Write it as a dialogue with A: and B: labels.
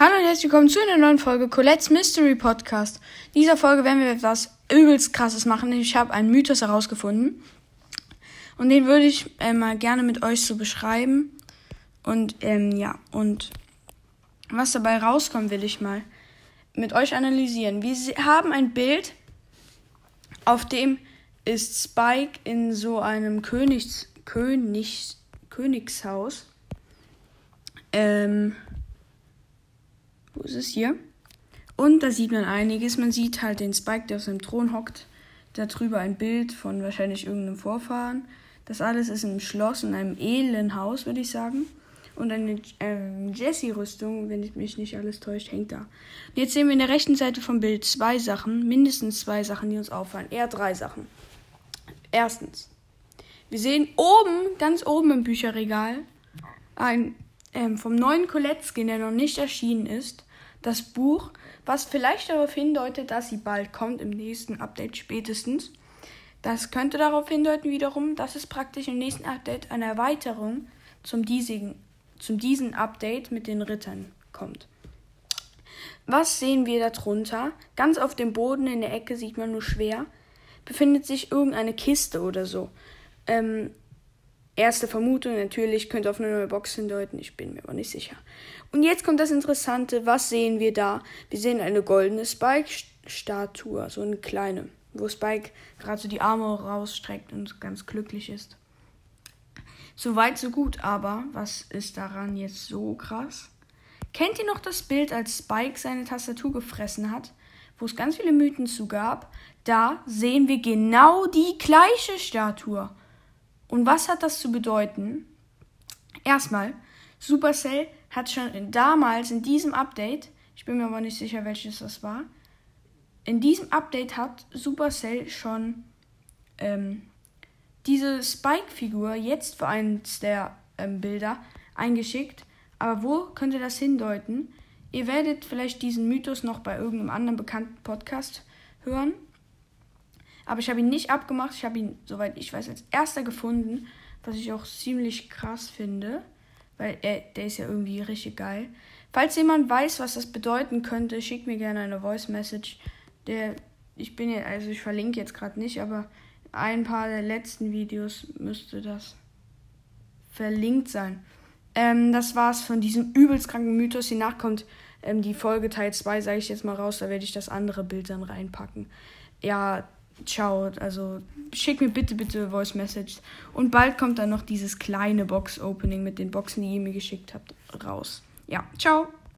A: Hallo und herzlich willkommen zu einer neuen Folge Colette's Mystery Podcast. In dieser Folge werden wir etwas übelst krasses machen. Ich habe einen Mythos herausgefunden. Und den würde ich äh, mal gerne mit euch so beschreiben. Und ähm, ja, und was dabei rauskommt, will ich mal mit euch analysieren. Wir haben ein Bild, auf dem ist Spike in so einem Königs, Königs, Königshaus. Ähm, ist es hier? Und da sieht man einiges. Man sieht halt den Spike, der auf seinem Thron hockt. Da drüber ein Bild von wahrscheinlich irgendeinem Vorfahren. Das alles ist im Schloss, in einem edlen Haus, würde ich sagen. Und eine äh, Jessie-Rüstung, wenn mich nicht alles täuscht, hängt da. Und jetzt sehen wir in der rechten Seite vom Bild zwei Sachen, mindestens zwei Sachen, die uns auffallen. Eher drei Sachen. Erstens, wir sehen oben, ganz oben im Bücherregal, ein ähm, vom neuen Colette-Skin, der noch nicht erschienen ist, das Buch, was vielleicht darauf hindeutet, dass sie bald kommt, im nächsten Update spätestens. Das könnte darauf hindeuten wiederum, dass es praktisch im nächsten Update eine Erweiterung zum diesigen, zum diesen Update mit den Rittern kommt. Was sehen wir darunter? Ganz auf dem Boden in der Ecke sieht man nur schwer, befindet sich irgendeine Kiste oder so. Ähm, Erste Vermutung natürlich könnte auf eine neue Box hindeuten, ich bin mir aber nicht sicher. Und jetzt kommt das Interessante, was sehen wir da? Wir sehen eine goldene Spike-Statue, so eine kleine, wo Spike gerade so die Arme rausstreckt und ganz glücklich ist. So weit, so gut, aber was ist daran jetzt so krass? Kennt ihr noch das Bild, als Spike seine Tastatur gefressen hat, wo es ganz viele Mythen zu gab? Da sehen wir genau die gleiche Statue. Und was hat das zu bedeuten? Erstmal, Supercell hat schon damals in diesem Update, ich bin mir aber nicht sicher, welches das war, in diesem Update hat Supercell schon ähm, diese Spike-Figur jetzt für eins der ähm, Bilder eingeschickt. Aber wo könnte das hindeuten? Ihr werdet vielleicht diesen Mythos noch bei irgendeinem anderen bekannten Podcast hören. Aber ich habe ihn nicht abgemacht. Ich habe ihn, soweit ich weiß, als erster gefunden. Was ich auch ziemlich krass finde. Weil er, der ist ja irgendwie richtig geil. Falls jemand weiß, was das bedeuten könnte, schickt mir gerne eine Voice Message. Der, ich bin ja, also ich verlinke jetzt gerade nicht, aber ein paar der letzten Videos müsste das verlinkt sein. Ähm, das war's von diesem übelst kranken Mythos. Hiernach kommt ähm, die Folge Teil 2, sage ich jetzt mal raus. Da werde ich das andere Bild dann reinpacken. Ja, ciao. Also schick mir bitte, bitte Voice Message. Und bald kommt dann noch dieses kleine Box-Opening mit den Boxen, die ihr mir geschickt habt, raus. Ja, ciao.